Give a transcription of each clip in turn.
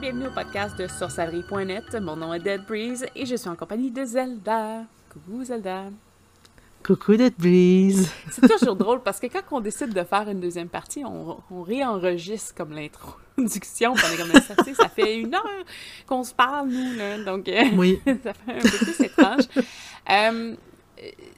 Bienvenue au podcast de sorcellerie.net. Mon nom est Dead Breeze et je suis en compagnie de Zelda. Coucou Zelda. Coucou Dead Breeze. C'est toujours drôle parce que quand on décide de faire une deuxième partie, on, on réenregistre comme l'introduction. On est comme ça, ça fait une heure qu'on se parle, nous. Là, donc, euh, Oui. ça fait un peu plus étrange. Euh,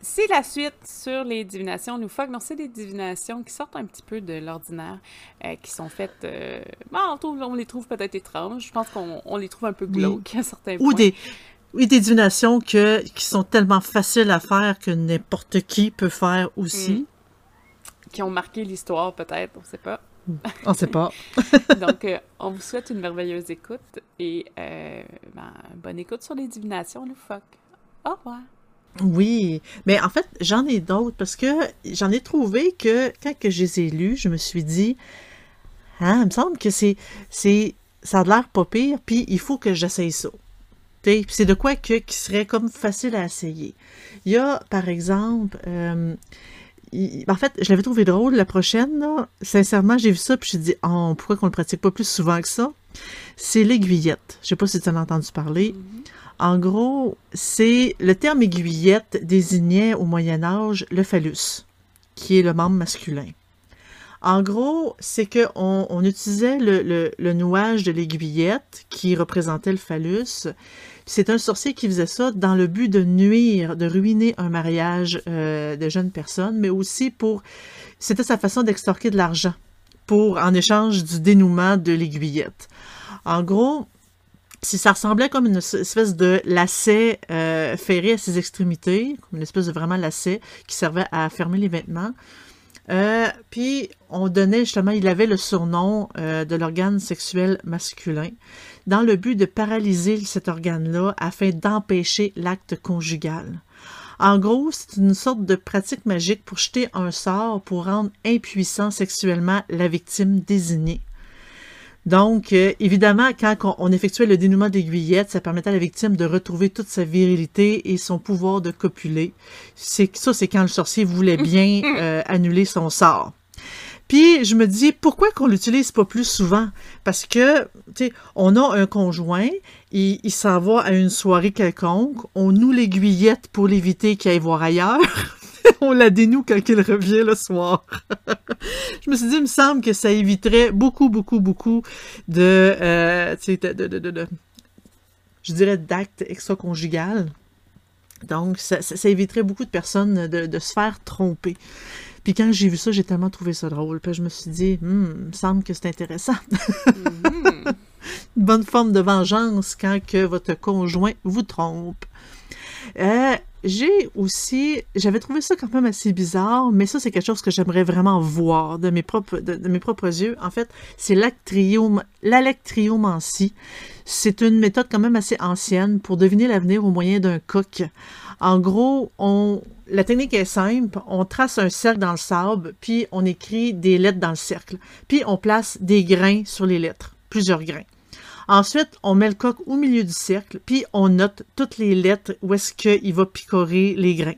c'est la suite sur les divinations loufoques. Non, c'est des divinations qui sortent un petit peu de l'ordinaire, euh, qui sont faites... euh, bon, on, trouve- on les trouve peut-être étranges. Je pense qu'on on les trouve un peu Oui. glauques à certains Ou points. des, oui, des divinations que, qui sont tellement faciles à faire que n'importe qui peut faire aussi. Qui ont marqué l'histoire, peut-être, on sait pas. On sait pas. Donc, euh, on vous souhaite une merveilleuse écoute et ben, bonne écoute sur les divinations loufoques. Au revoir. Oui, mais en fait, j'en ai d'autres parce que j'en ai trouvé que quand que je les ai lus, je me suis dit, ah, il me semble que c'est, c'est, ça a l'air pas pire, puis il faut que j'essaye ça. C'est de quoi que, qui serait comme facile à essayer. Il y a, par exemple, euh, en fait, je l'avais trouvé drôle, la prochaine, là. Sincèrement, j'ai vu ça, puis je me suis dit, oh, pourquoi qu'on le pratique pas plus souvent que ça? C'est l'aiguillette. Je sais pas si tu en as entendu parler. En gros, c'est le terme aiguillette désignait au Moyen Âge le phallus, qui est le membre masculin. En gros, c'est que on, on utilisait le nouage de l'aiguillette qui représentait le phallus. C'est un sorcier qui faisait ça dans le but de nuire, de ruiner un mariage euh, de jeunes personnes, mais aussi pour... C'était sa façon d'extorquer de l'argent pour en échange du dénouement de l'aiguillette. En gros, si ça ressemblait comme une espèce de lacet euh, ferré à ses extrémités, comme une espèce de vraiment lacet qui servait à fermer les vêtements. Euh, puis on donnait justement, il avait le surnom euh, de l'organe sexuel masculin dans le but de paralyser cet organe-là afin d'empêcher l'acte conjugal. En gros, c'est une sorte de pratique magique pour jeter un sort pour rendre impuissant sexuellement la victime désignée. Donc, euh, évidemment, quand on, on effectuait le dénouement d'aiguillette, ça permettait à la victime de retrouver toute sa virilité et son pouvoir de copuler. C'est ça, c'est quand le sorcier voulait bien euh, annuler son sort. Puis je me dis pourquoi qu'on l'utilise pas plus souvent? Parce que tu sais, on a un conjoint, il, il s'en va à une soirée quelconque, on noue l'aiguillette pour l'éviter qu'il aille voir ailleurs. on la dénoue quand il revient le soir. je me suis dit, il me semble que ça éviterait beaucoup, beaucoup, beaucoup de, euh, de, de, de, je dirais, d'actes extra-conjugal. Donc, ça, ça- ça éviterait beaucoup de personnes de, de se faire tromper. Puis quand j'ai vu ça, j'ai tellement trouvé ça drôle. Puis je me suis dit, hmm, il me semble que c'est intéressant. Mhm. Une bonne forme de vengeance quand que votre conjoint vous trompe. Euh, j'ai aussi, j'avais trouvé ça quand même assez bizarre, mais ça c'est quelque chose que j'aimerais vraiment voir de mes propres, de, mes propres yeux. En fait, c'est l'alectriomancie. C'est une méthode quand même assez ancienne pour deviner l'avenir au moyen d'un coq. En gros, on, la technique est simple. On trace un cercle dans le sable, puis on écrit des lettres dans le cercle. Puis on place des grains sur les lettres, plusieurs grains. Ensuite, on met le coq au milieu du cercle, puis on note toutes les lettres où est-ce qu'il va picorer les grains.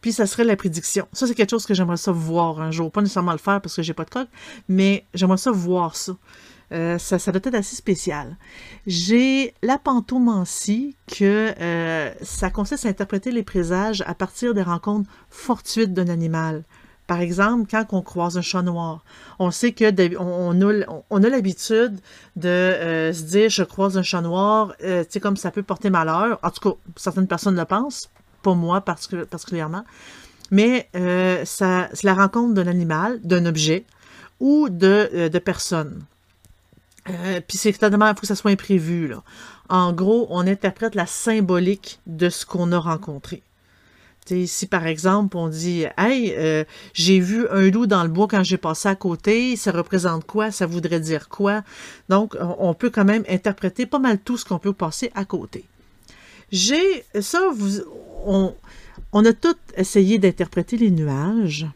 Puis ça serait la prédiction. Ça, c'est quelque chose que j'aimerais ça voir un jour. Pas nécessairement le faire parce que j'ai pas de coq, mais j'aimerais ça voir ça. Euh, ça, doit être assez spécial. J'ai la pantomancie que euh, ça consiste à interpréter les présages à partir des rencontres fortuites d'un animal. Par exemple, quand on croise un chat noir, on sait que on, a, l'habitude de euh, se dire je croise un chat noir, euh, tu sais comme ça peut porter malheur. En tout cas, certaines personnes le pensent, pas moi particu- particulièrement. Mais euh, c'est la rencontre d'un animal, d'un objet ou de, de personnes. Puis c'est totalement, il faut que ça soit imprévu. En gros, on interprète la symbolique de ce qu'on a rencontré. Si par exemple on dit Hey, euh, j'ai vu un loup dans le bois quand j'ai passé à côté, ça représente quoi? Ça voudrait dire quoi? Donc, on, peut quand même interpréter pas mal tout ce qu'on peut passer à côté. J'ai ça, on, on a tous essayé d'interpréter les nuages.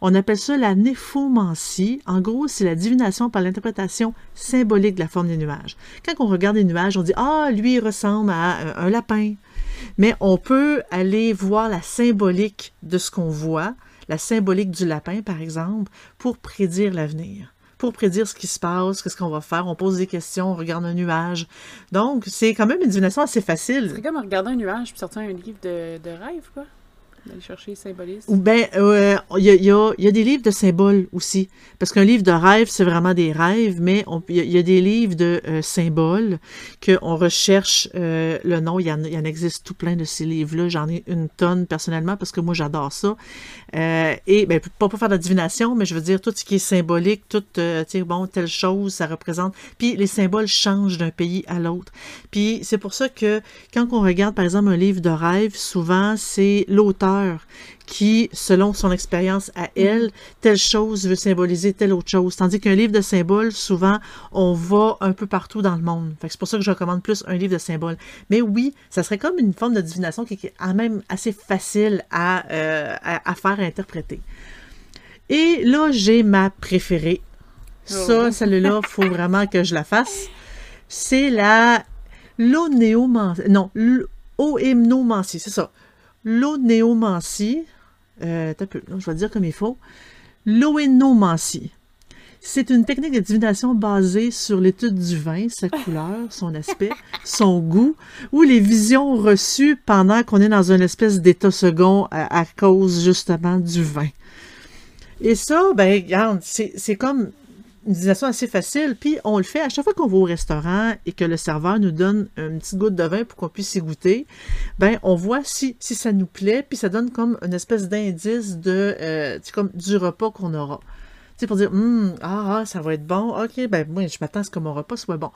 On appelle ça la néphomancie. En gros, c'est la divination par l'interprétation symbolique de la forme des nuages. Quand on regarde les nuages, on dit Ah, lui, il ressemble à un, un lapin. Mais on peut aller voir la symbolique de ce qu'on voit, la symbolique du lapin, par exemple, pour prédire l'avenir, pour prédire ce qui se passe, qu'est-ce qu'on va faire. On pose des questions, on regarde un nuage. Donc, c'est quand même une divination assez facile. C'est comme regarder un nuage puis sortir un livre de, de rêve, quoi. D'aller chercher. Ou euh, il y, a, y, a, y, a, des livres de symboles aussi. Parce qu'un livre de rêve, c'est vraiment des rêves, mais il y, a des livres de euh, symboles qu'on recherche euh, le nom. Il y, en, y en existe tout plein de ces livres-là. J'en ai une tonne personnellement parce que moi, j'adore ça. Euh, et, ben, pas pour faire de la divination, mais je veux dire, tout ce qui est symbolique, tout, euh, tu bon, telle chose, ça représente. Puis les symboles changent d'un pays à l'autre. Puis c'est pour ça que quand on regarde, par exemple, un livre de rêve, souvent, c'est l'auteur qui, selon son expérience à elle, telle chose veut symboliser telle autre chose. Tandis qu'un livre de symboles, souvent, on va un peu partout dans le monde. c'est pour ça que je recommande plus un livre de symboles. Mais oui, ça serait comme une forme de divination qui est quand même assez facile à, euh, à, à faire interpréter. Et là, j'ai ma préférée. Ça, celle-là, il faut vraiment que je la fasse. C'est la l'onéomancie. Non, l'ohémnomancie, c'est ça l'onéomancie, euh, je vais dire comme il faut, l'oénomancie. C'est une technique de divination basée sur l'étude du vin, sa couleur, son aspect, son goût, ou les visions reçues pendant qu'on est dans une espèce d'état second à, cause justement du vin. Et ça, ben, regarde, c'est comme une divination assez facile, puis on le fait à chaque fois qu'on va au restaurant et que le serveur nous donne une petite goutte de vin pour qu'on puisse y goûter, ben on voit si, si ça nous plaît, puis ça donne comme une espèce d'indice de euh, comme du repas qu'on aura. Tu sais, pour dire hum, ah, ça va être bon, ok, ben moi je m'attends à ce que mon repas soit bon.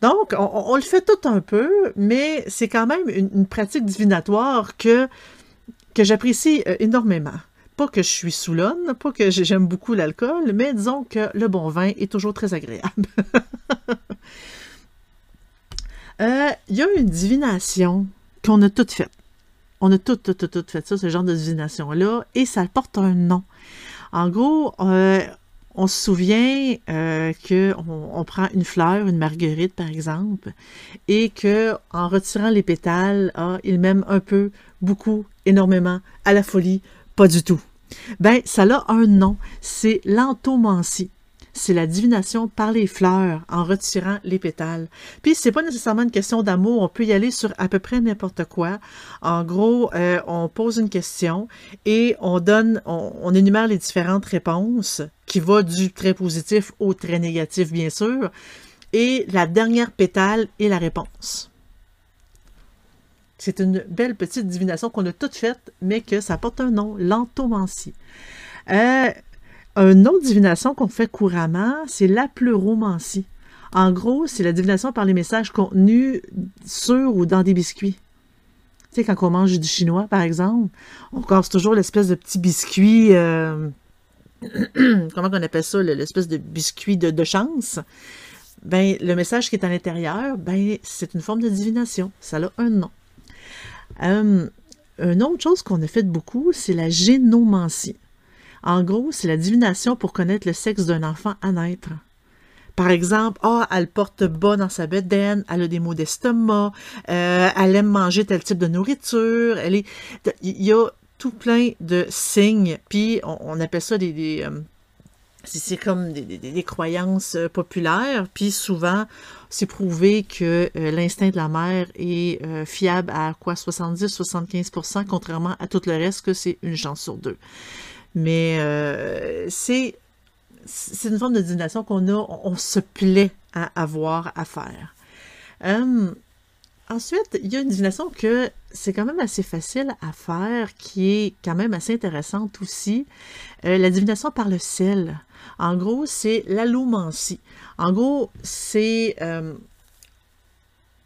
Donc, on, on, le fait tout un peu, mais c'est quand même une, une, pratique divinatoire que, que j'apprécie euh, énormément. Pas que je suis saoulonne, pas que j'aime beaucoup l'alcool, mais disons que le bon vin est toujours très agréable. Il euh, y a une divination qu'on a toutes faite. On a toutes, toutes, toutes, fait ça, ce genre de divination-là, et ça porte un nom. En gros, euh, on se souvient euh, qu'on on prend une fleur, une marguerite par exemple, et que en retirant les pétales, ah, il m'aime un peu, beaucoup, énormément, à la folie, pas du tout. Ben, ça a un nom, c'est l'entomancie. C'est la divination par les fleurs en retirant les pétales. Puis c'est pas nécessairement une question d'amour, on peut y aller sur à peu près n'importe quoi. En gros, euh, on pose une question et on donne, on, on énumère les différentes réponses qui vont du très positif au très négatif, bien sûr. Et la dernière pétale est la réponse. C'est une belle petite divination qu'on a toute faite, mais que ça porte un nom, l'entomancie. Euh, une autre divination qu'on fait couramment, c'est la pleuromancie. En gros, c'est la divination par les messages contenus sur ou dans des biscuits. Tu sais, quand on mange du chinois, par exemple, on casse toujours l'espèce de petit biscuit, euh, comment on appelle ça, l'espèce de biscuit de, chance? Ben, le message qui est à l'intérieur, ben, c'est une forme de divination. Ça a un nom. Euh, une autre chose qu'on a fait beaucoup, c'est la génomancie. En gros, c'est la divination pour connaître le sexe d'un enfant à naître. Par exemple, ah, elle porte bas dans sa bedaine, elle a des maux d'estomac, euh, elle aime manger tel type de nourriture, elle est, il y a tout plein de signes, puis on, appelle ça des, des euh, c'est comme des, croyances euh, populaires, puis souvent, c'est prouvé que euh, l'instinct de la mère est euh, fiable à quoi 70-75%, contrairement à tout le reste, que c'est une chance sur deux. Mais euh, c'est une forme de divination qu'on a, on, on, se plaît à avoir à faire. Hum, ensuite, il y a une divination que c'est quand même assez facile à faire, qui est quand même assez intéressante aussi. Euh, la divination par le sel. En gros, c'est l'allomancie. En gros, c'est euh,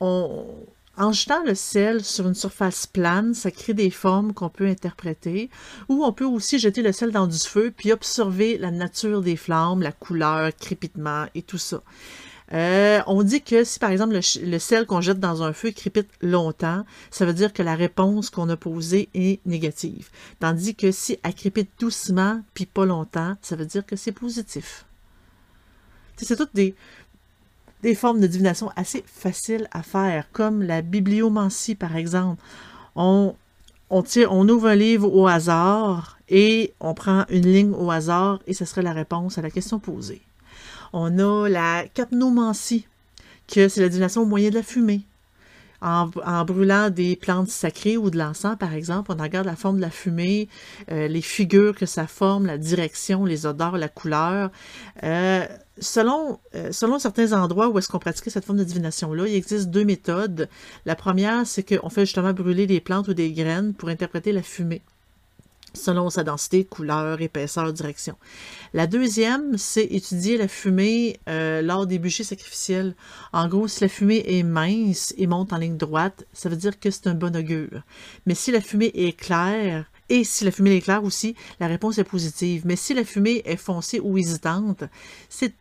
en jetant le sel sur une surface plane, ça crée des formes qu'on peut interpréter, ou on peut aussi jeter le sel dans du feu puis observer la nature des flammes, la couleur, crépitement et tout ça. Euh, on dit que si par exemple le, sel qu'on jette dans un feu crépite longtemps, ça veut dire que la réponse qu'on a posée est négative. Tandis que si elle crépite doucement puis pas longtemps, ça veut dire que c'est positif. C'est toutes des, des formes de divination assez faciles à faire, comme la bibliomancie par exemple. On, on ouvre un livre au hasard et on prend une ligne au hasard et ce serait la réponse à la question posée. On a la capnomancie, que c'est la divination au moyen de la fumée. En, brûlant des plantes sacrées ou de l'encens, par exemple, on regarde la forme de la fumée, euh, les figures que ça forme, la direction, les odeurs, la couleur. Euh, selon, euh, selon certains endroits où est-ce qu'on pratiquait cette forme de divination-là, il existe deux méthodes. La première, c'est qu'on fait justement brûler des plantes ou des graines pour interpréter la fumée selon sa densité, couleur, épaisseur, direction. La deuxième, c'est étudier la fumée euh, lors des bûchers sacrificiels. En gros, si la fumée est mince et monte en ligne droite, ça veut dire que c'est un bon augure. Mais si la fumée est claire, et si la fumée est claire aussi, la réponse est positive. Mais si la fumée est foncée ou hésitante,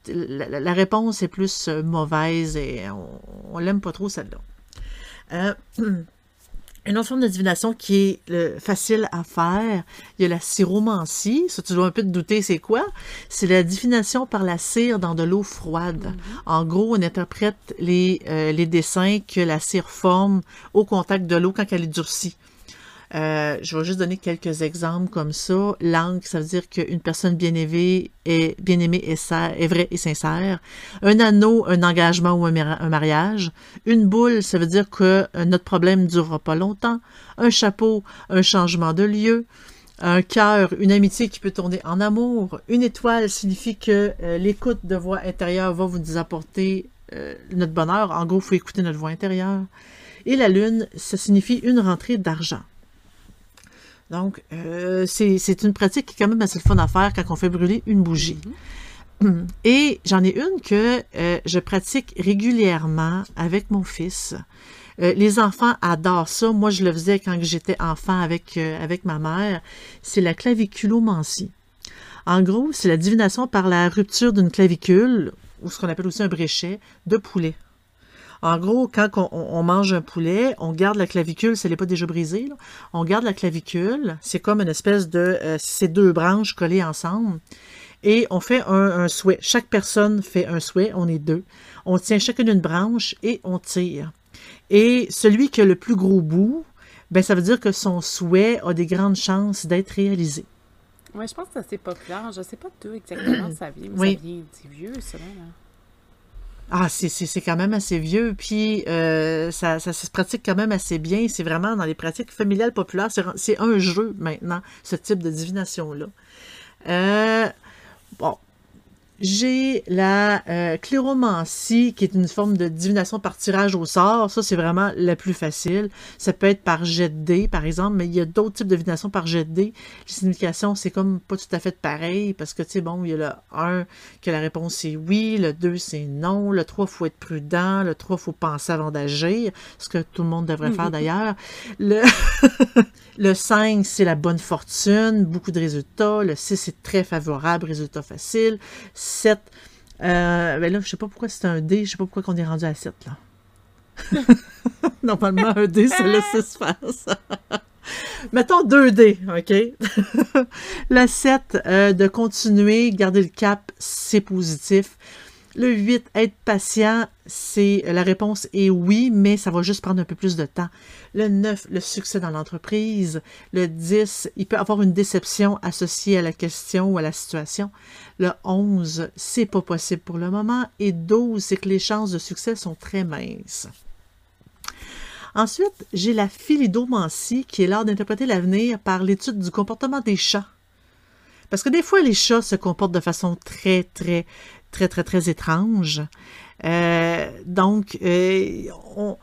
la, réponse est plus mauvaise et on, on l'aime pas trop celle-là. Euh, Une autre forme de divination qui est le, facile à faire, il y a la syromancie. Ça, tu dois un peu te douter, c'est quoi? C'est la divination par la cire dans de l'eau froide. Mm-hmm. En gros, on interprète les, euh, les dessins que la cire forme au contact de l'eau quand elle est durcie. Euh, je vais juste donner quelques exemples comme ça. Langue, ça veut dire qu'une personne bien aimée est, bien aimée vraie et sincère. Un anneau, un engagement ou un, mariage. Une boule, ça veut dire que euh, notre problème ne durera pas longtemps. Un chapeau, un changement de lieu. Un cœur, une amitié qui peut tourner en amour. Une étoile signifie que euh, l'écoute de voix intérieure va vous apporter notre bonheur. En gros, il faut écouter notre voix intérieure. Et la lune, ça signifie une rentrée d'argent. Donc, euh, c'est une pratique qui est quand même assez fun à faire quand on fait brûler une bougie. Mm-hmm. Et j'en ai une que euh, je pratique régulièrement avec mon fils. Euh, les enfants adorent ça. Moi, je le faisais quand j'étais enfant avec, avec ma mère. C'est la claviculomancie. En gros, c'est la divination par la rupture d'une clavicule, ou ce qu'on appelle aussi un bréchet, de poulet. En gros, quand on, mange un poulet, on garde la clavicule, si elle n'est pas déjà brisée, on garde la clavicule, c'est comme une espèce de euh, ces deux branches collées ensemble, et on fait un, souhait. Chaque personne fait un souhait, on est deux. On tient chacune une branche et on tire. Et celui qui a le plus gros bout, ben ça veut dire que son souhait a des grandes chances d'être réalisé. Oui, je pense que c'est populaire. Je ne sais pas d'où exactement ça vient, mais ça vient du vieux, ça. Là. Ah, c'est quand même assez vieux, puis euh, ça, ça, se pratique quand même assez bien. C'est vraiment dans les pratiques familiales populaires. C'est un jeu maintenant, ce type de divination-là. Euh, bon, j'ai la euh, cléromancie, qui est une forme de divination par tirage au sort. Ça, c'est vraiment la plus facile. Ça peut être par jet de dés, par exemple, mais il y a d'autres types de divination par jet de dés. Les significations, c'est comme pas tout à fait pareil, parce que, tu sais, bon, il y a le 1, que la réponse est oui, le 2, c'est non, le 3, faut être prudent, le 3, faut penser avant d'agir, ce que tout le monde devrait faire d'ailleurs. Le... le 5, c'est la bonne fortune, beaucoup de résultats. Le 6, c'est très favorable, résultat facile. 7. Euh, ben là, je sais pas pourquoi c'est un D, je sais pas pourquoi on est rendu à 7 là. Normalement, un D, c'est le 6 face. Mettons 2 D, OK? le 7, euh, de continuer, garder le cap, c'est positif. Le 8, être patient, c'est la réponse est oui, mais ça va juste prendre un peu plus de temps. Le 9, le succès dans l'entreprise. Le 10, il peut avoir une déception associée à la question ou à la situation. Le 11, c'est pas possible pour le moment. Et 12, c'est que les chances de succès sont très minces. Ensuite, j'ai la philidomancie qui est l'art d'interpréter l'avenir par l'étude du comportement des chats. Parce que des fois, les chats se comportent de façon très, très très, très, très étrange. Euh, donc, euh, on,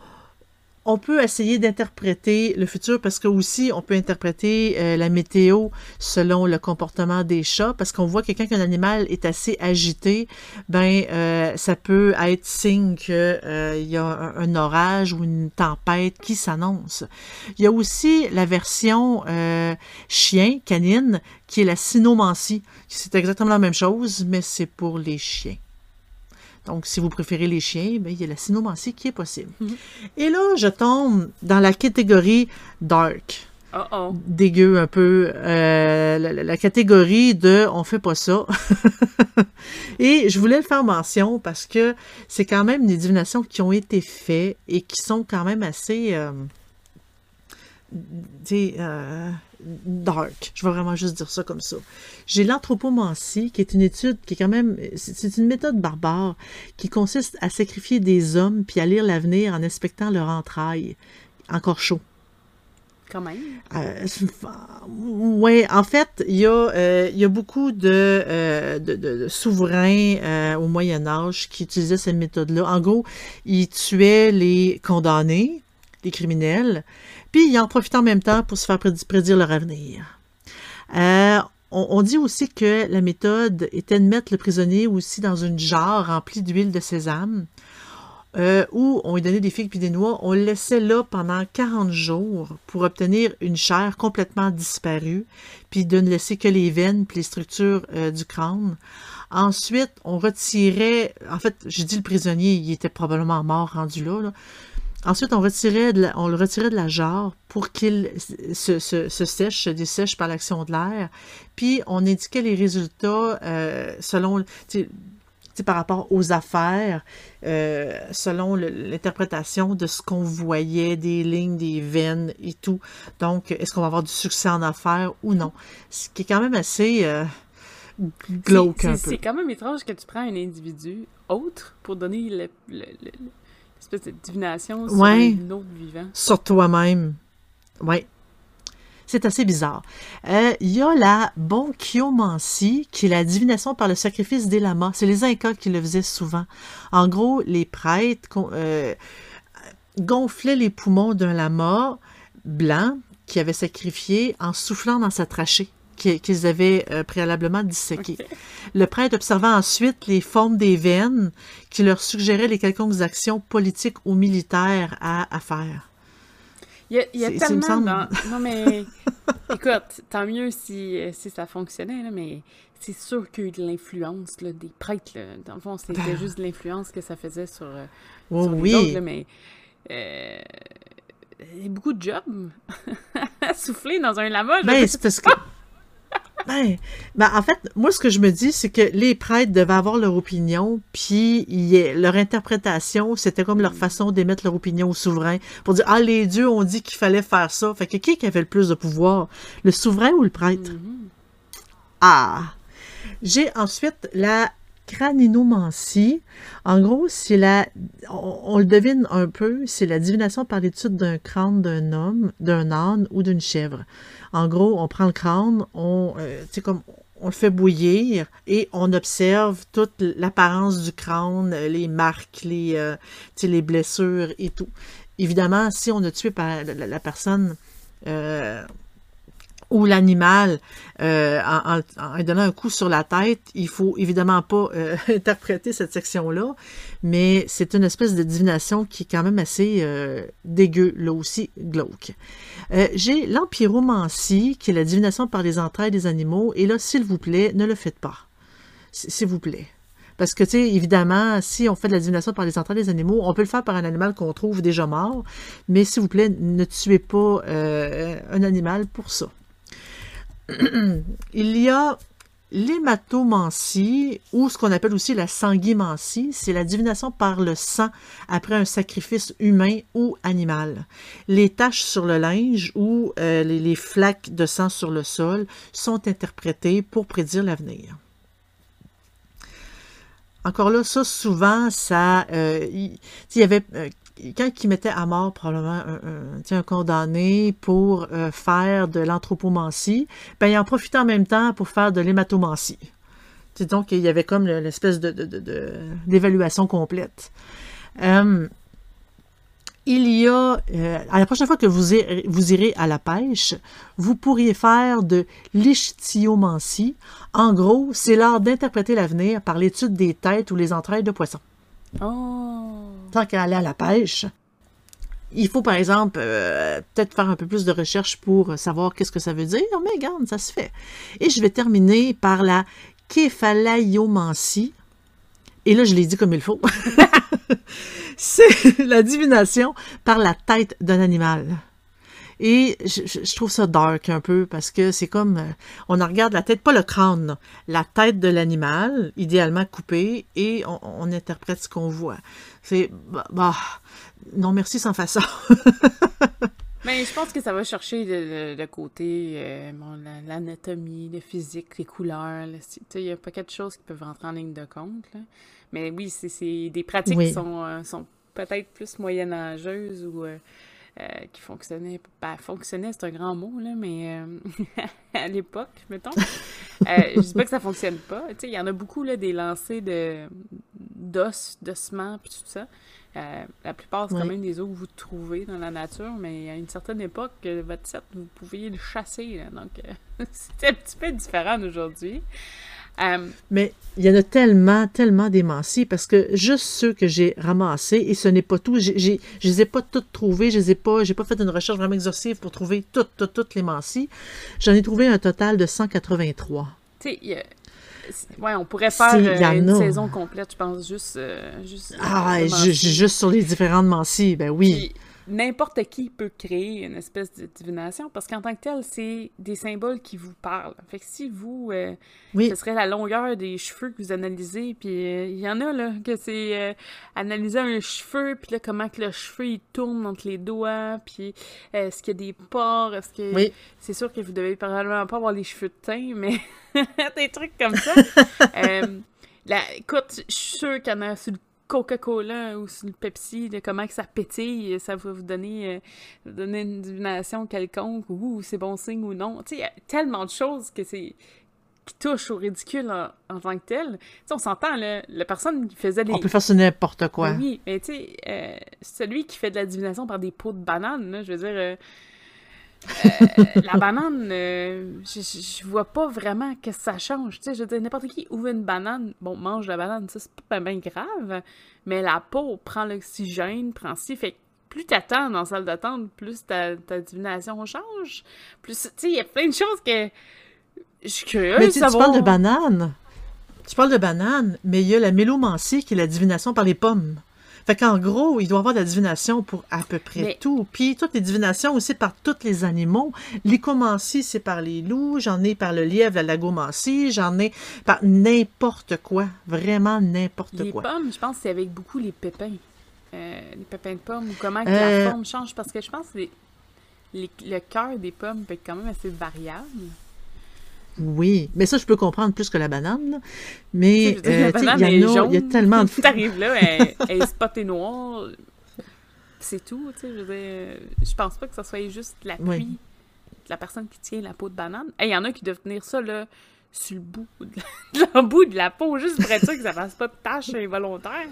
on peut essayer d'interpréter le futur parce que aussi on peut interpréter euh, la météo selon le comportement des chats parce qu'on voit que quand un animal est assez agité, ben euh, ça peut être signe qu'il euh, y a un, orage ou une tempête qui s'annonce. Il y a aussi la version chien canine qui est la cynomancie. C'est exactement la même chose, mais c'est pour les chiens. Donc, si vous préférez les chiens, ben, il y a la cynomancie qui est possible. Mhm. Et là, je tombe dans la catégorie dark. Dégueu un peu. Euh, la, catégorie de on fait pas ça. et je voulais le faire mention parce que c'est quand même des divinations qui ont été faites et qui sont quand même assez. Euh, euh dark. Je vais vraiment juste dire ça comme ça. J'ai l'anthropomancie, qui est une étude qui est quand même, c'est une méthode barbare qui consiste à sacrifier des hommes puis à lire l'avenir en inspectant leur entraille, encore chaud. Quand même. Euh, oui, en fait, il y, a, euh, y a beaucoup de, euh, de, de, souverains euh, au Moyen Âge qui utilisaient cette méthode-là. En gros, ils tuaient les condamnés, les criminels, puis ils en profitaient en même temps pour se faire prédire leur avenir. Euh, on, dit aussi que la méthode était de mettre le prisonnier aussi dans une jarre remplie d'huile de sésame euh, où on lui donnait des figues puis des noix. On le laissait là pendant 40 jours pour obtenir une chair complètement disparue, puis de ne laisser que les veines puis les structures euh, du crâne. Ensuite, on retirait, en fait, j'ai dit le prisonnier, il était probablement mort rendu là. Ensuite, on, retirait de la, on le retirait de la jarre pour qu'il se, se, se, sèche, se dessèche par l'action de l'air. Puis, on indiquait les résultats euh, selon par rapport aux affaires, euh, selon l'interprétation de ce qu'on voyait, des lignes, des veines et tout. Donc, est-ce qu'on va avoir du succès en affaires ou non? Ce qui est quand même assez euh, glauque un peu. C'est quand même étrange que tu prends un individu autre pour donner le, le, le, l'espèce de divination sur ouais. un autre vivant. Sur toi-même. Oui. C'est assez bizarre. Euh, il y a la bonchiomancie, qui est la divination par le sacrifice des lamas. C'est les Incas qui le faisaient souvent. En gros, les prêtres euh, gonflaient les poumons d'un lama blanc qui avait sacrifié en soufflant dans sa trachée qu'ils avaient euh, préalablement disséqué. Okay. Le prêtre observant ensuite les formes des veines qui leur suggéraient les quelconques actions politiques ou militaires à, à faire. Il y a, il y a tellement... Dans... Non, mais écoute, tant mieux si, si ça fonctionnait, là, mais c'est sûr qu'il y a eu de l'influence des prêtres. Là. Dans le fond, c'était juste de l'influence que ça faisait sur, oh, sur les oui. autres, là, mais... Euh, il y a beaucoup de jobs à souffler dans un lama. Ben, c'est parce que... Ben, ben, en fait, moi, ce que je me dis, c'est que les prêtres devaient avoir leur opinion, puis leur interprétation, c'était comme leur façon d'émettre leur opinion au souverain, pour dire, ah, les dieux ont dit qu'il fallait faire ça. Fait que qui avait le plus de pouvoir, le souverain ou le prêtre? Mm -hmm. Ah! J'ai ensuite la craninomancie. En gros, c'est la, on, le devine un peu, c'est la divination par l'étude d'un crâne d'un homme, d'un âne ou d'une chèvre. En gros, on prend le crâne, on, euh, comme, on le fait bouillir et on observe toute l'apparence du crâne, les marques, les, euh, les blessures et tout. Évidemment, si on a tué par la, la personne euh, ou l'animal euh, en, donnant un coup sur la tête, il faut évidemment pas euh, interpréter cette section-là, mais c'est une espèce de divination qui est quand même assez euh, dégueu, là aussi glauque. J'ai l'empiromancie, qui est la divination par les entrailles des animaux, et là, s'il vous plaît, ne le faites pas. S'il vous plaît. Parce que, tu sais, évidemment, si on fait de la divination par les entrailles des animaux, on peut le faire par un animal qu'on trouve déjà mort, mais s'il vous plaît, ne tuez pas un animal pour ça. il y a l'hématomancie, ou ce qu'on appelle aussi la sanguimancie, c'est la divination par le sang après un sacrifice humain ou animal. Les taches sur le linge ou euh, les, flaques de sang sur le sol sont interprétées pour prédire l'avenir. Encore là, ça, souvent, ça... Euh, il, y avait... Quand il mettait à mort probablement un, condamné pour euh, faire de l'anthropomancie, ben, il en profitait en même temps pour faire de l'hématomancie. Donc, il y avait comme l'espèce d'évaluation de, de, complète. Il y a, euh, à la prochaine fois que vous irez, vous irez à la pêche, vous pourriez faire de l'ichtiomancie. En gros, c'est l'art d'interpréter l'avenir par l'étude des têtes ou les entrailles de poissons. Oh. Tant qu'à aller à la pêche, il faut par exemple euh, peut-être faire un peu plus de recherche pour savoir qu'est-ce que ça veut dire, mais regarde, ça se fait. Et je vais terminer par la képhalaiomancie. Et là, je l'ai dit comme il faut. C'est la divination par la tête d'un animal. Et je, je, trouve ça dark un peu parce que c'est comme on en regarde la tête, pas le crâne, là, la tête de l'animal, idéalement coupée, et on, on interprète ce qu'on voit. C'est bah, bah, non merci sans façon. Mais je pense que ça va chercher le, côté, euh, l'anatomie, le physique, les couleurs. Il y a pas quelque chose qui peuvent rentrer en ligne de compte. Mais oui, c'est des pratiques qui sont, euh, sont peut-être plus moyenâgeuses ou euh, qui fonctionnaient. Ben, fonctionner, c'est un grand mot, là, mais à l'époque, mettons. je dis pas que ça fonctionne pas. Il y en a beaucoup, là, des lancers d'os, d'ossements, puis tout ça. Euh, la plupart, c'est quand même des os que vous trouvez dans la nature, mais à une certaine époque, euh, votre set, vous pouviez le chasser. donc, euh, c'est un petit peu différent d'aujourd'hui. Mais il y en a tellement, tellement d'émanciés parce que juste ceux que j'ai ramassés, et ce n'est pas tout, je ne les ai pas toutes trouvés, je n'ai pas, j'ai pas fait une recherche vraiment exhaustive pour trouver toutes, toutes, toutes les mancies. J'en ai trouvé un total de 183. Tu sais, Ouais, on pourrait faire euh, une saison complète, je pense, juste. Euh, juste ah, juste sur les différentes mancies, ben oui n'importe qui peut créer une espèce de divination parce qu'en tant que tel, c'est des symboles qui vous parlent. Fait que si vous, euh, ce serait la longueur des cheveux que vous analysez, puis euh, il y en a là que c'est euh, analyser un cheveu, puis là comment que le cheveu il tourne entre les doigts, puis est-ce qu'il y a des pores, est-ce que c'est sûr que vous devez probablement pas avoir les cheveux de teint, mais des trucs comme ça. la, écoute, je suis sûre qu'il y en a sur le Coca-Cola ou le Pepsi, de comment que ça pétille, ça va vous donner, euh, donner une divination quelconque, ou c'est bon signe ou non. Tu sais, il y a tellement de choses que c'est qui touchent au ridicule en, tant que tel. Tu sais, on s'entend, la personne qui faisait les... On peut faire n'importe quoi. Oui, mais tu sais, euh, celui qui fait de la divination par des pots de banane, je veux dire... Euh, euh, la banane, euh, je, vois pas vraiment que ça change. Tu sais, je veux dire, n'importe qui ouvre une banane, bon, mange la banane, ça, c'est pas bien grave, mais la peau prend l'oxygène, prend si, fait plus t'attends dans la salle d'attente, plus ta, divination change. Plus, tu sais, il y a plein de choses que je suis curieuse Mais tu parles de banane. Tu parles de banane, mais il y a la mélomancie qui est la divination par les pommes. Fait qu'en gros, il doit y avoir de la divination pour à peu près tout. Puis toutes les divinations aussi par tous les animaux. L'icomancie, c'est par les loups. J'en ai par le lièvre, la lagomancie. J'en ai par n'importe quoi. Vraiment n'importe quoi. Les pommes, je pense que c'est avec beaucoup les pépins. Euh, les pépins de pommes ou comment que la euh, forme change. Parce que je pense que le cœur des pommes peut être quand même assez variable. Oui, mais ça, je peux comprendre plus que la banane. Mais euh, il y, a, il y a tellement de... T'arrives là, elle, elle est spotée noire, c'est tout, tu sais, je veux dire, je pense pas que ça soit juste l'appui de la personne qui tient la peau de banane. Il y en a qui doivent tenir ça, là, sur le bout de la, bout de la peau, juste pour être sûr que ça fasse pas de taches involontaires.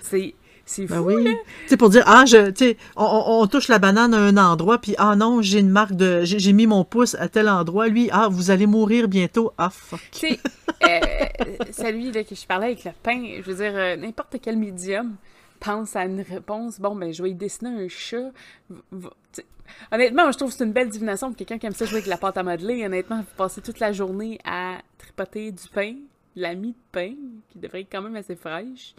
C'est c'est ben fou, oui. Tu pour dire, ah, je, tu on, on, touche la banane à un endroit, puis ah non, j'ai une marque de. J'ai mis mon pouce à tel endroit. Lui, ah, vous allez mourir bientôt. Ah, fuck. Tu sais, euh, celui là, que je parlais avec le pain, je veux dire, euh, n'importe quel médium pense à une réponse. Bon, ben, je vais y dessiner un chat. Honnêtement, je trouve que c'est une belle divination pour quelqu'un qui aime ça jouer avec la pâte à modeler. Honnêtement, vous passez toute la journée à tripoter du pain, de la mie de pain, qui devrait être quand même assez fraîche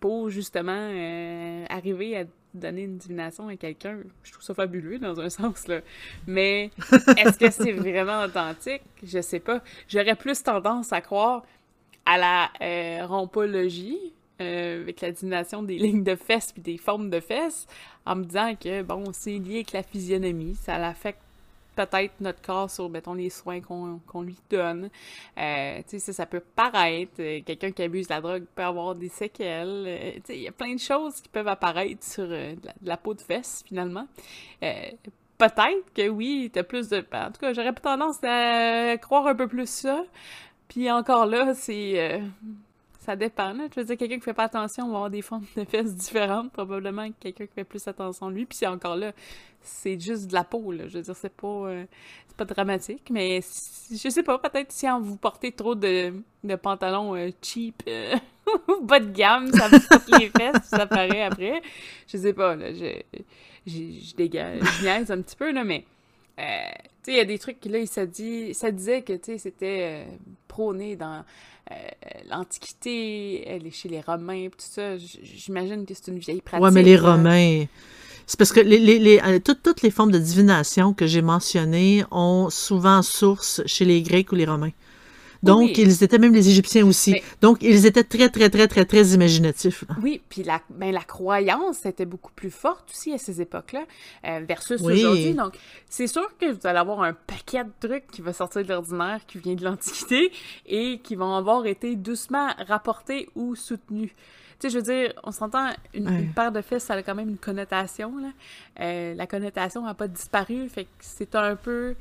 pour justement euh, arriver à donner une divination à quelqu'un. Je trouve ça fabuleux dans un sens, là. Mais est-ce que c'est vraiment authentique? Je sais pas. J'aurais plus tendance à croire à la euh, rompologie, euh, avec la divination des lignes de fesses puis des formes de fesses, en me disant que, bon, c'est lié avec la physionomie, ça l'affecte peut-être notre corps sur, mettons, les soins qu'on lui donne. Euh, tu sais, ça, peut paraître. Euh, quelqu'un qui abuse de la drogue peut avoir des séquelles. Euh, tu sais, il y a plein de choses qui peuvent apparaître sur la, peau de fesse, finalement. peut-être que oui, t'as plus de... En tout cas, j'aurais tendance à croire un peu plus ça. Puis encore là, c'est ça dépend. Je veux dire, quelqu'un qui fait pas attention va avoir des formes de fesses différentes, probablement que quelqu'un qui fait plus attention lui. Puis encore là, c'est juste de la peau. Là. Je veux dire, c'est pas, euh, pas dramatique. Mais je sais pas, peut-être si vous portez trop de, de pantalons euh, cheap euh, ou bas de gamme, ça vous porte les fesses, ça paraît après. Je sais pas, là. Je, je, dégage, je niaise un petit peu, là, mais. Tu sais, il y a des trucs là, ça, dit, ça disait que, tu sais, c'était prôné dans euh, l'Antiquité, elle est chez les Romains, tout ça. J'imagine que c'est une vieille pratique. Ouais, mais les Romains. C'est parce que les, les, les, euh, toutes, toutes, les formes de divination que j'ai mentionnées ont souvent source chez les Grecs ou les Romains. Donc, Oui. ils étaient même les Égyptiens aussi. Mais- Donc, ils étaient très, très, très, très, très imaginatifs. Oui, puis la, ben, la croyance était beaucoup plus forte aussi à ces époques-là euh, versus Oui. aujourd'hui. Donc, c'est sûr que vous allez avoir un paquet de trucs qui va sortir de l'ordinaire, qui vient de l'Antiquité et qui vont avoir été doucement rapportés ou soutenus. Tu sais, je veux dire, on s'entend, une, Ouais. une paire de fesses, ça a quand même une connotation, là. Euh, la connotation n'a pas disparu, fait que c'est un peu...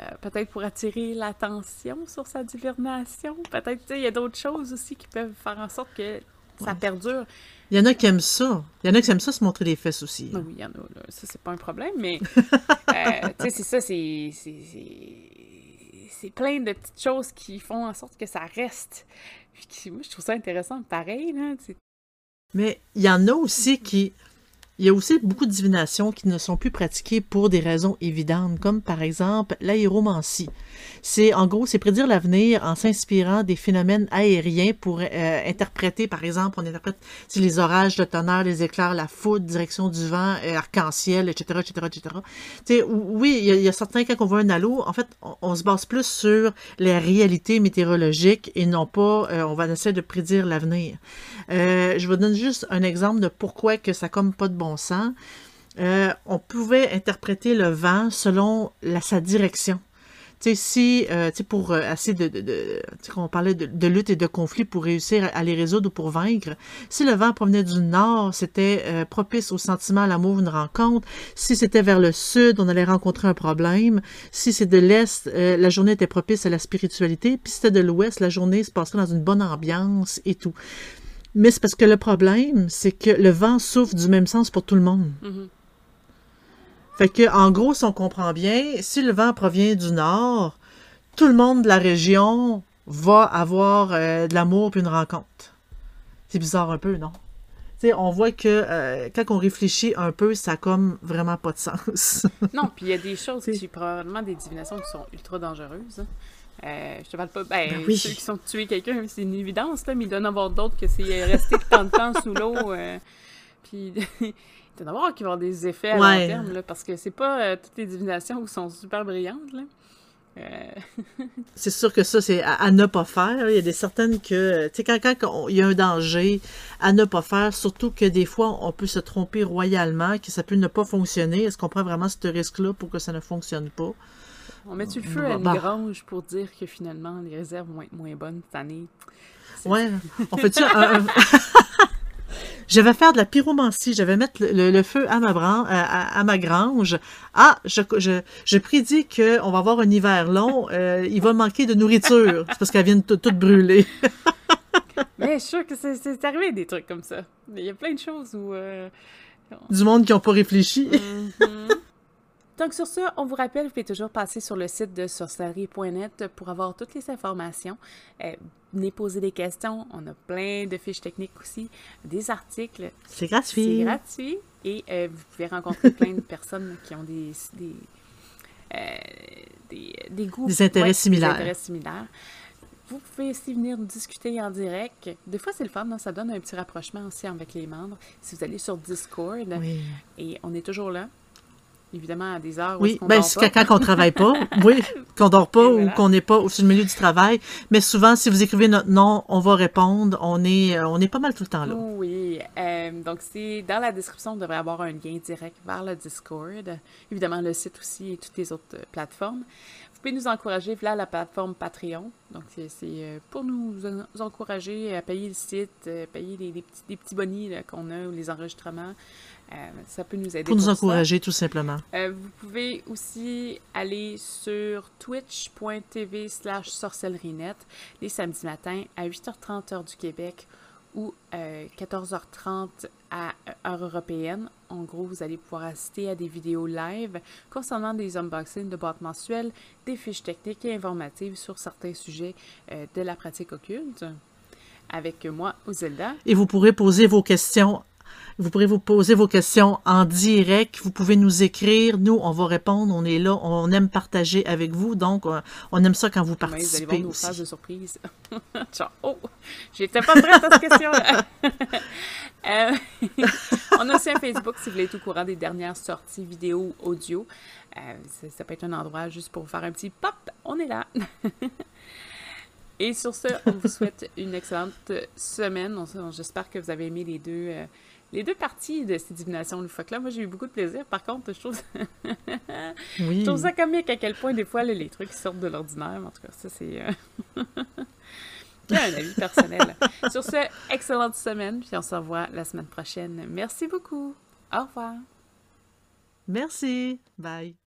euh, peut-être pour attirer l'attention sur sa divination. Peut-être, tu sais, il y a d'autres choses aussi qui peuvent faire en sorte que ça perdure. Il y en a qui aiment ça. Il y en a qui aiment ça se montrer les fesses aussi. Ben oui, il y en a, là. Ça, c'est pas un problème, mais. euh, tu sais, c'est ça, c'est. c'est- plein de petites choses qui font en sorte que ça reste. Puis qui- moi, je trouve ça intéressant, pareil, là. Mais il y en a aussi qui... Il y a aussi beaucoup de divinations qui ne sont plus pratiquées pour des raisons évidentes, comme par exemple l'aéromancie. C'est en gros, c'est prédire l'avenir en s'inspirant des phénomènes aériens pour euh, interpréter, par exemple, on interprète si les orages, le tonnerre, les éclairs, la foudre, direction du vent, euh, arc-en-ciel, etc., etc., etc. Tu sais, oui, il y, a, certains cas qu'on voit un halo, en fait, on, on se base plus sur les réalités météorologiques et non pas, euh, on va essayer de prédire l'avenir. Je vous donne juste un exemple de pourquoi que ça comme pas de bon sens. On pouvait interpréter le vent selon sa direction. Si, euh, tu sais, pour euh, assez de, de, de qu'on parlait de, lutte et de conflit pour réussir à, les résoudre ou pour vaincre, si le vent provenait du nord, c'était euh, propice au sentiment, à l'amour, une rencontre. Si c'était vers le sud, on allait rencontrer un problème. Si c'est de l'est, la journée était propice à la spiritualité. Puis si c'était de l'ouest, la journée se passerait dans une bonne ambiance et tout. Mais c'est parce que le problème, c'est que le vent souffle du même sens pour tout le monde. Mhm. Fait que, en gros, si on comprend bien, si le vent provient du nord, tout le monde de la région va avoir euh, de l'amour puis une rencontre. C'est bizarre un peu, non? Tu sais, on voit que euh, quand on réfléchit un peu, ça a comme vraiment pas de sens. Non, puis il y a des choses, qui probablement des divinations qui sont ultra dangereuses. hein. Euh, je te parle pas. Ben, Ben oui. ceux qui sont tués quelqu'un, c'est une évidence, là, mais il doit y en avoir d'autres que c'est resté tant de temps sous l'eau. puis il doit y en avoir qui vont avoir des effets à Ouais. long terme, là, parce que c'est pas euh, toutes les divinations qui sont super brillantes. Là. Euh, c'est sûr que ça, c'est à, à ne pas faire. Il y a des certaines que, tu sais, quand, quand on- il y a un danger, à ne pas faire, surtout que des fois, on peut se tromper royalement, que ça peut ne pas fonctionner. Est-ce qu'on prend vraiment ce risque-là pour que ça ne fonctionne pas? on met-tu le feu à une Bah. grange pour dire que finalement les réserves vont être moins bonnes cette année? Ouais, on fait ça. un- un- je vais faire de la pyromancie. Je vais mettre le, le- le feu à ma, bran- à, à- à ma grange. Ah, je, je, je prédis qu'on va avoir un hiver long. euh, il va manquer de nourriture. C'est parce qu'elle vient de tout- toute brûler. Mais je suis sûre que c'est- arrivé des trucs comme ça. Il y a plein de choses où. euh, Du monde qui n'ont pas réfléchi. Mhm. Donc sur ça, on vous rappelle, vous pouvez toujours passer sur le site de sorcellerie.net pour avoir toutes les informations. Euh, venez poser des questions. On a plein de fiches techniques aussi, des articles. C'est C'est gratuit. gratuit et euh, vous pouvez rencontrer plein de personnes qui ont des, des, euh, des, des goûts. Des intérêts ouais, similaires. Des intérêts similaires. Vous pouvez aussi venir discuter en direct. Des fois, c'est le fun, hein, ça donne un petit rapprochement aussi avec les membres. Si vous allez sur Discord, Oui, et on est toujours là. Évidemment, à des heures où oui. ben, dort c'est pas. quand on travaille pas. Oui, qu'on dort pas ou qu'on n'est pas au sur le milieu du travail. Mais souvent, si vous écrivez notre nom, on va répondre. On est, euh, on est pas mal tout le temps là. Oui, euh, donc c'est dans la description, vous devrez avoir un lien direct vers le Discord. Évidemment, le site aussi et toutes les autres euh, plateformes. Vous pouvez nous encourager via la plateforme Patreon. Donc, c'est pour nous en- encourager à payer le site, payer les, les petits, les petits bonnies qu'on a ou les enregistrements. Euh, ça peut nous aider. Pour nous encourager, tout simplement. Euh, vous pouvez aussi aller sur twitch.tv slash sorcellerinet les samedis matins à 8h30 heure du Québec ou euh, 14h30 à euh, heure européenne. En gros, vous allez pouvoir assister à des vidéos live concernant des unboxings de boîtes mensuelles, des fiches techniques et informatives sur certains sujets euh, de la pratique occulte. Avec moi, Zelda. Et vous pourrez poser vos questions. Vous pourrez vous poser vos questions en direct. Vous pouvez nous écrire. Nous, on va répondre. On est là. On aime partager avec vous. Donc, euh, on aime ça quand vous Ouais, vous allez voir participez nos phases de surprise. Genre, oh, j'étais pas prête à cette question-là. Euh, on a aussi un Facebook si vous voulez être au courant des dernières sorties vidéo ou audio. Euh, ça, ça peut être un endroit juste pour vous faire un petit pop. On est là. Et sur ce, on vous souhaite une excellente semaine. J'espère que vous avez aimé les deux, euh, les deux parties de ces divinations loufoques-là. Moi, j'ai eu beaucoup de plaisir. Par contre, je trouve, Oui. je trouve ça comique à quel point, des fois, là, les trucs sortent de l'ordinaire. En tout cas, ça, c'est... euh, un avis personnel. Sur ce, excellente semaine. Puis on se revoit la semaine prochaine. Merci beaucoup. Au revoir. Merci. Bye.